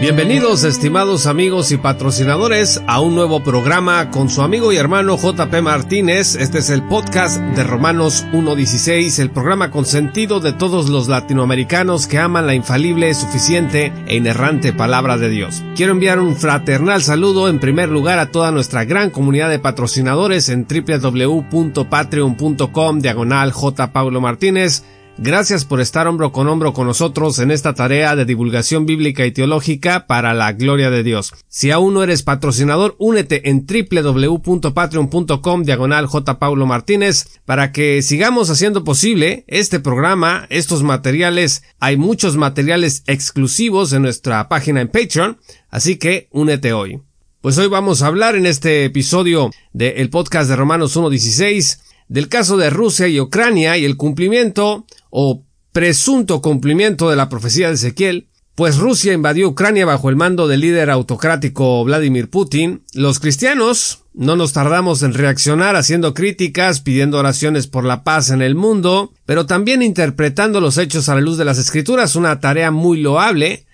Bienvenidos estimados amigos y patrocinadores a un nuevo programa con su amigo y hermano JP Martínez. Este es el podcast de Romanos 1.16, el programa consentido de todos los latinoamericanos que aman la infalible, suficiente e inerrante palabra de Dios. Quiero enviar un fraternal saludo en primer lugar a toda nuestra gran comunidad de patrocinadores en www.patreon.com diagonal J. Paulo Martínez Gracias por estar hombro con hombro con nosotros en esta tarea de divulgación bíblica y teológica para la gloria de Dios. Si aún no eres patrocinador, únete en www.patreon.com diagonal J. Paulo Martínez para que sigamos haciendo posible este programa, estos materiales. Hay muchos materiales exclusivos en nuestra página en Patreon, así que únete hoy. Pues hoy vamos a hablar en este episodio del podcast de Romanos 1.16 del caso de Rusia y Ucrania y el cumplimiento o presunto cumplimiento de la profecía de Ezequiel, pues Rusia invadió Ucrania bajo el mando del líder autocrático Vladimir Putin, los cristianos no nos tardamos en reaccionar haciendo críticas, pidiendo oraciones por la paz en el mundo, pero también interpretando los hechos a la luz de las escrituras, una tarea muy loable,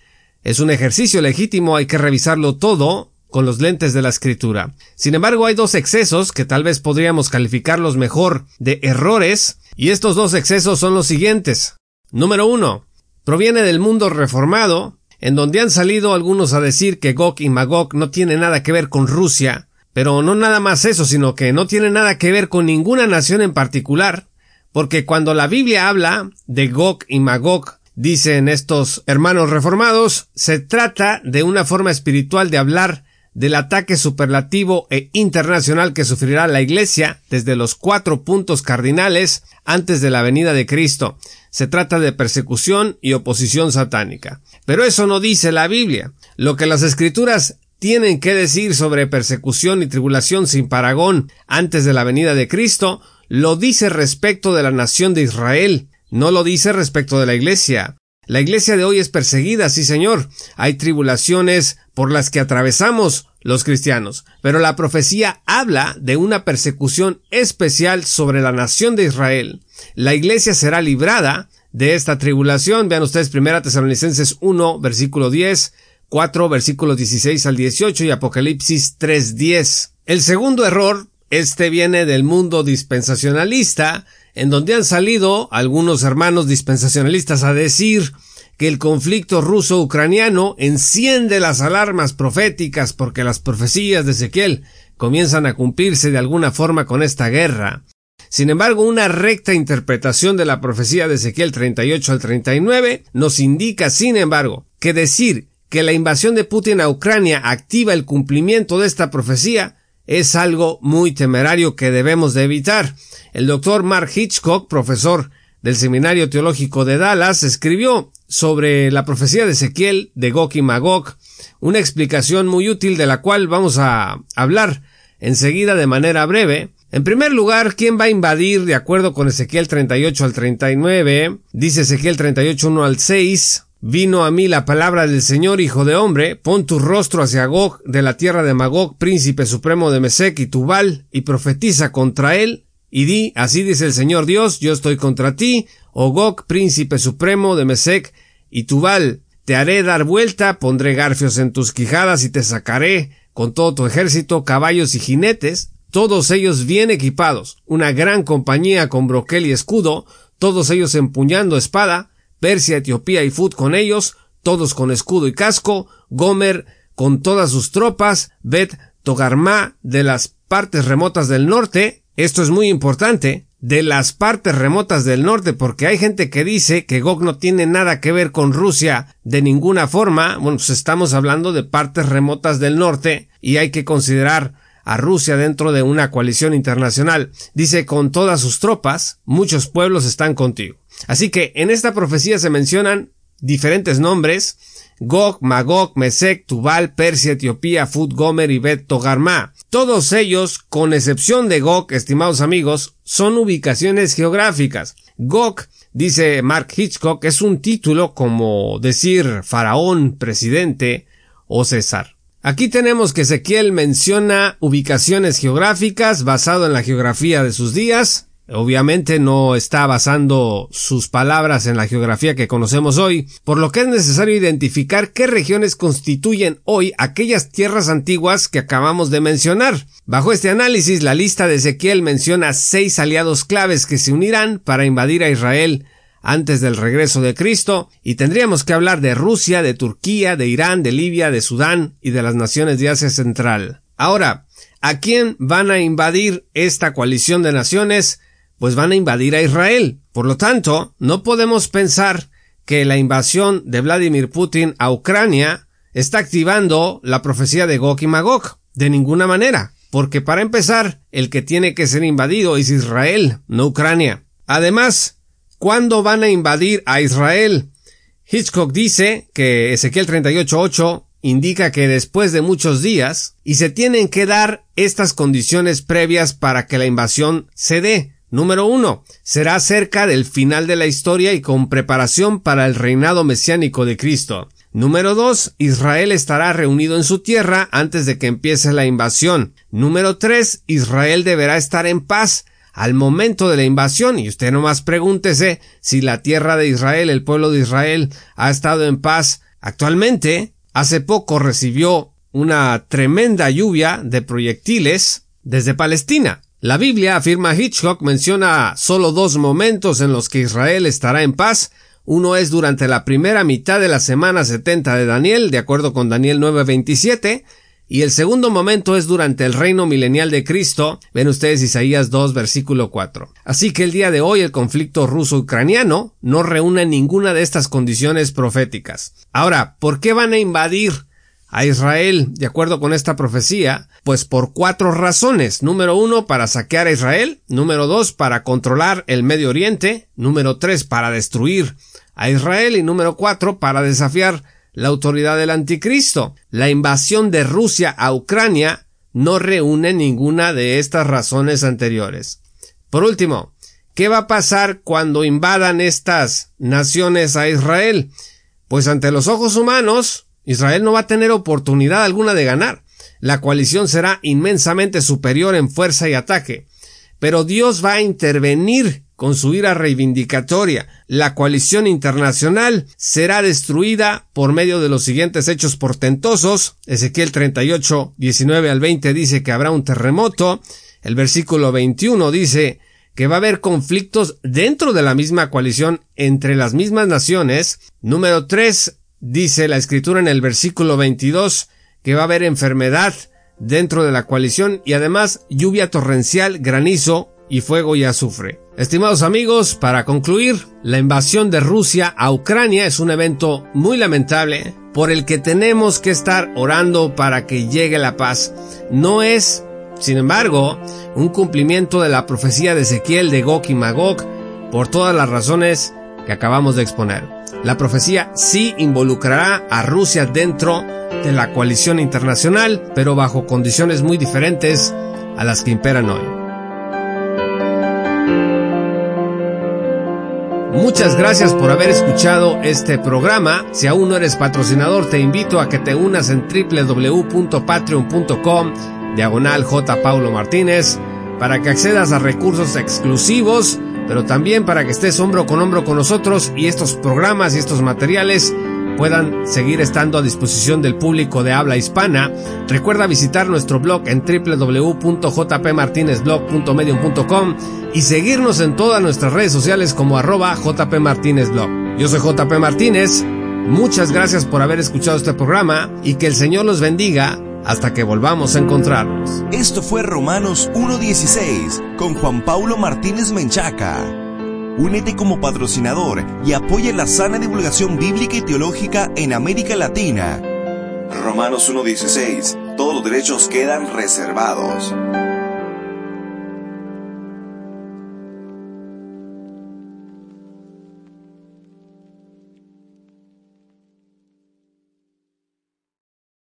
es un ejercicio legítimo, hay que revisarlo todo, con los lentes de la escritura. Sin embargo, hay dos excesos que tal vez podríamos calificarlos mejor de errores, y estos dos excesos son los siguientes. Número uno, proviene del mundo reformado, en donde han salido algunos a decir que Gog y Magog no tienen nada que ver con Rusia, pero no nada más eso, sino que no tiene nada que ver con ninguna nación en particular, porque cuando la Biblia habla de Gog y Magog, dicen estos hermanos reformados, se trata de una forma espiritual de hablar del ataque superlativo e internacional que sufrirá la Iglesia desde los cuatro puntos cardinales antes de la venida de Cristo. Se trata de persecución y oposición satánica. Pero eso no dice la Biblia. Lo que las escrituras tienen que decir sobre persecución y tribulación sin paragón antes de la venida de Cristo, lo dice respecto de la nación de Israel, no lo dice respecto de la Iglesia. La iglesia de hoy es perseguida, sí señor. Hay tribulaciones por las que atravesamos los cristianos, pero la profecía habla de una persecución especial sobre la nación de Israel. La iglesia será librada de esta tribulación. Vean ustedes primera Tesalonicenses 1, versículo 10, 4, versículos 16 al 18 y Apocalipsis 3, 10. El segundo error, este viene del mundo dispensacionalista, en donde han salido algunos hermanos dispensacionalistas a decir que el conflicto ruso-ucraniano enciende las alarmas proféticas porque las profecías de Ezequiel comienzan a cumplirse de alguna forma con esta guerra. Sin embargo, una recta interpretación de la profecía de Ezequiel 38 al 39 nos indica, sin embargo, que decir que la invasión de Putin a Ucrania activa el cumplimiento de esta profecía es algo muy temerario que debemos de evitar. El doctor Mark Hitchcock, profesor del Seminario Teológico de Dallas, escribió sobre la profecía de Ezequiel de Gog y Magog, una explicación muy útil de la cual vamos a hablar enseguida de manera breve. En primer lugar, ¿quién va a invadir de acuerdo con Ezequiel 38 al 39? Dice Ezequiel 38 1 al 6. Vino a mí la palabra del Señor, hijo de hombre, pon tu rostro hacia Gog, de la tierra de Magog, príncipe supremo de Mesec y Tubal, y profetiza contra él, y di, así dice el Señor Dios, yo estoy contra ti, oh Gog, príncipe supremo de Mesec y Tubal, te haré dar vuelta, pondré garfios en tus quijadas y te sacaré con todo tu ejército, caballos y jinetes, todos ellos bien equipados, una gran compañía con broquel y escudo, todos ellos empuñando espada, Persia, Etiopía y Fut con ellos, todos con escudo y casco, Gomer con todas sus tropas, Bet Togarma de las partes remotas del norte, esto es muy importante, de las partes remotas del norte, porque hay gente que dice que Gog no tiene nada que ver con Rusia de ninguna forma, bueno, pues estamos hablando de partes remotas del norte y hay que considerar a Rusia dentro de una coalición internacional. Dice con todas sus tropas, muchos pueblos están contigo. Así que en esta profecía se mencionan diferentes nombres, Gog, Magog, Mesec, Tubal, Persia, Etiopía, Fut, Gomer y Bet Togarma. Todos ellos, con excepción de Gog, estimados amigos, son ubicaciones geográficas. Gog, dice Mark Hitchcock, es un título como decir faraón, presidente o César. Aquí tenemos que Ezequiel menciona ubicaciones geográficas basado en la geografía de sus días, Obviamente no está basando sus palabras en la geografía que conocemos hoy, por lo que es necesario identificar qué regiones constituyen hoy aquellas tierras antiguas que acabamos de mencionar. Bajo este análisis, la lista de Ezequiel menciona seis aliados claves que se unirán para invadir a Israel antes del regreso de Cristo, y tendríamos que hablar de Rusia, de Turquía, de Irán, de Libia, de Sudán y de las naciones de Asia Central. Ahora, ¿a quién van a invadir esta coalición de naciones? Pues van a invadir a Israel. Por lo tanto, no podemos pensar que la invasión de Vladimir Putin a Ucrania está activando la profecía de Gog y Magog. De ninguna manera. Porque para empezar, el que tiene que ser invadido es Israel, no Ucrania. Además, ¿cuándo van a invadir a Israel? Hitchcock dice que Ezequiel 38.8 indica que después de muchos días y se tienen que dar estas condiciones previas para que la invasión se dé. Número uno, será cerca del final de la historia y con preparación para el reinado mesiánico de Cristo. Número dos, Israel estará reunido en su tierra antes de que empiece la invasión. Número tres, Israel deberá estar en paz al momento de la invasión y usted nomás pregúntese si la tierra de Israel, el pueblo de Israel, ha estado en paz actualmente. Hace poco recibió una tremenda lluvia de proyectiles desde Palestina. La Biblia, afirma Hitchcock, menciona solo dos momentos en los que Israel estará en paz. Uno es durante la primera mitad de la semana 70 de Daniel, de acuerdo con Daniel 9:27, y el segundo momento es durante el reino milenial de Cristo. Ven ustedes Isaías 2, versículo 4. Así que el día de hoy el conflicto ruso-ucraniano no reúne ninguna de estas condiciones proféticas. Ahora, ¿por qué van a invadir a Israel, de acuerdo con esta profecía, pues por cuatro razones. Número uno, para saquear a Israel. Número dos, para controlar el Medio Oriente. Número tres, para destruir a Israel. Y número cuatro, para desafiar la autoridad del anticristo. La invasión de Rusia a Ucrania no reúne ninguna de estas razones anteriores. Por último, ¿qué va a pasar cuando invadan estas naciones a Israel? Pues ante los ojos humanos, Israel no va a tener oportunidad alguna de ganar. La coalición será inmensamente superior en fuerza y ataque. Pero Dios va a intervenir con su ira reivindicatoria. La coalición internacional será destruida por medio de los siguientes hechos portentosos. Ezequiel 38, 19 al 20 dice que habrá un terremoto. El versículo 21 dice que va a haber conflictos dentro de la misma coalición entre las mismas naciones. Número 3, dice la escritura en el versículo 22 que va a haber enfermedad dentro de la coalición y además lluvia torrencial, granizo y fuego y azufre. Estimados amigos, para concluir, la invasión de Rusia a Ucrania es un evento muy lamentable por el que tenemos que estar orando para que llegue la paz. No es, sin embargo, un cumplimiento de la profecía de Ezequiel de Gog y Magog por todas las razones que acabamos de exponer. La profecía sí involucrará a Rusia dentro de la coalición internacional, pero bajo condiciones muy diferentes a las que imperan hoy. Muchas gracias por haber escuchado este programa. Si aún no eres patrocinador, te invito a que te unas en www.patreon.com diagonal J. Paulo Martínez para que accedas a recursos exclusivos pero también para que estés hombro con hombro con nosotros y estos programas y estos materiales puedan seguir estando a disposición del público de habla hispana. Recuerda visitar nuestro blog en www.jpmartinezblog.medium.com y seguirnos en todas nuestras redes sociales como arroba jpmartinezblog. Yo soy JP Martínez. Muchas gracias por haber escuchado este programa y que el Señor los bendiga hasta que volvamos a encontrarnos. Esto fue Romanos 1.16 con Juan Paulo Martínez Menchaca. Únete como patrocinador y apoya la sana divulgación bíblica y teológica en América Latina. Romanos 1.16. Todos los derechos quedan reservados.